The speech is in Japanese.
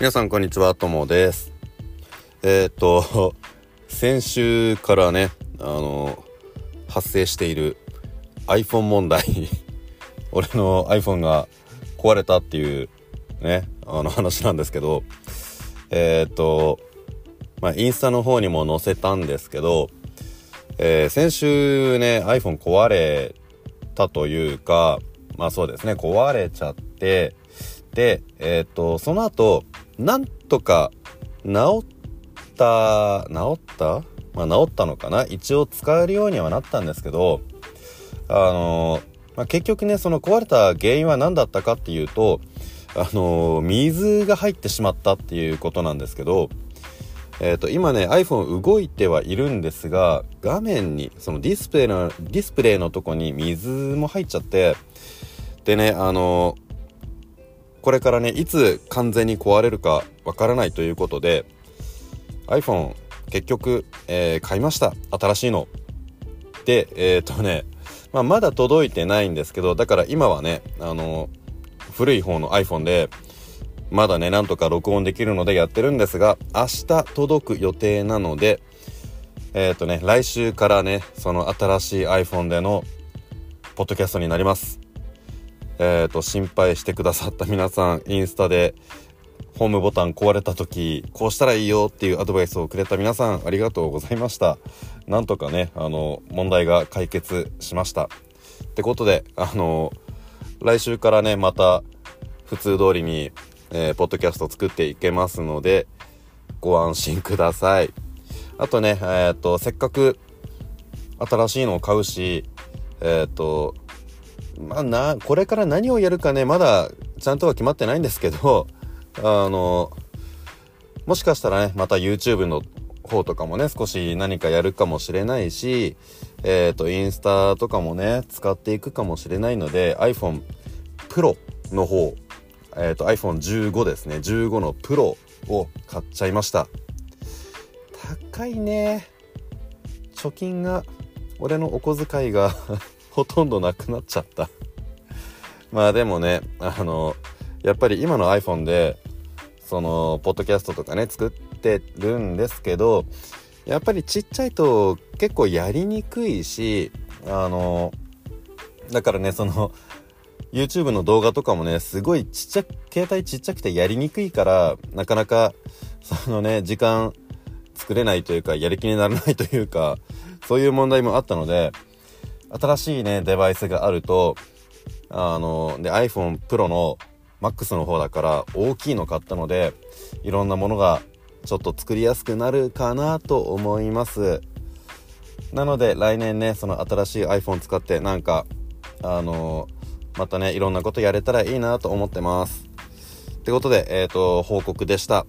皆さんこんにちは、ともです。えー、っと、先週からね、あの、発生している iPhone 問題 俺の iPhone が壊れたっていうね、あの話なんですけど、えー、っと、まあ、インスタの方にも載せたんですけど、えー、先週ね、iPhone 壊れたというか、まあそうですね、壊れちゃって、で、えっ、と、その後、なんとか治った、治った？まあ治ったのかな？一応使えるようにはなったんですけど、あのまあ、結局ね、その壊れた原因は何だったかっていうと、あの水が入ってしまったっていうことなんですけど、えっ、ー、と、今ね、iPhone 動いてはいるんですが、画面に、そのディスプレイの、ディスプレイのとこに水も入っちゃって、でね、あのこれからね、いつ完全に壊れるかわからないということで、iPhone 結局、えー、買いました。新しいの。で、えっ、とね、まあ、まだ届いてないんですけど、だから今はね、あの古い方の iPhone で、まだね、なんとか録音できるのでやってるんですが、明日届く予定なので、えっ、とね、来週からね、その新しい iPhone での、ポッドキャストになります。え、ー、と、心配してくださった皆さん、インスタで、ホームボタン壊れた時、こうしたらいいよっていうアドバイスをくれた皆さん、ありがとうございました。なんとかね、あの、問題が解決しました。ってことで、あの、来週からね、また、普通通りにえー、ポッドキャスト作っていけますので、ご安心ください。あとね、えっ、と、せっかく新しいのを買うし、えっ、と、まあな、これから何をやるかね、まだちゃんとは決まってないんですけど、あの、もしかしたらね、また YouTube の方とかもね、少し何かやるかもしれないし、えっ、と、インスタとかもね、使っていくかもしれないので、iPhone Pro の方えっ、ー、と iPhone15 ですね15の Pro を買っちゃいました。高いね。貯金が俺のお小遣いが。ほとんどなくなっちゃった。まあでもねあのやっぱり今の iPhone でそのポッドキャストとかね作ってるんですけどやっぱりちっちゃいと結構やりにくいしあのだからねその YouTube の動画とかもね、すごいちっちゃ、携帯ちっちゃくてやりにくいから、なかなか、そのね、時間作れないというか、やる気にならないというか、そういう問題もあったので、新しいね、デバイスがあると、あの、で、iPhone Pro の MAX の方だから大きいの買ったので、いろんなものがちょっと作りやすくなるかなと思います。なので来年ね、その新しい iPhone 使ってなんか、あのまたね、いろんなことやれたらいいなと思ってます。ってことで、えっ、ー、と、報告でした。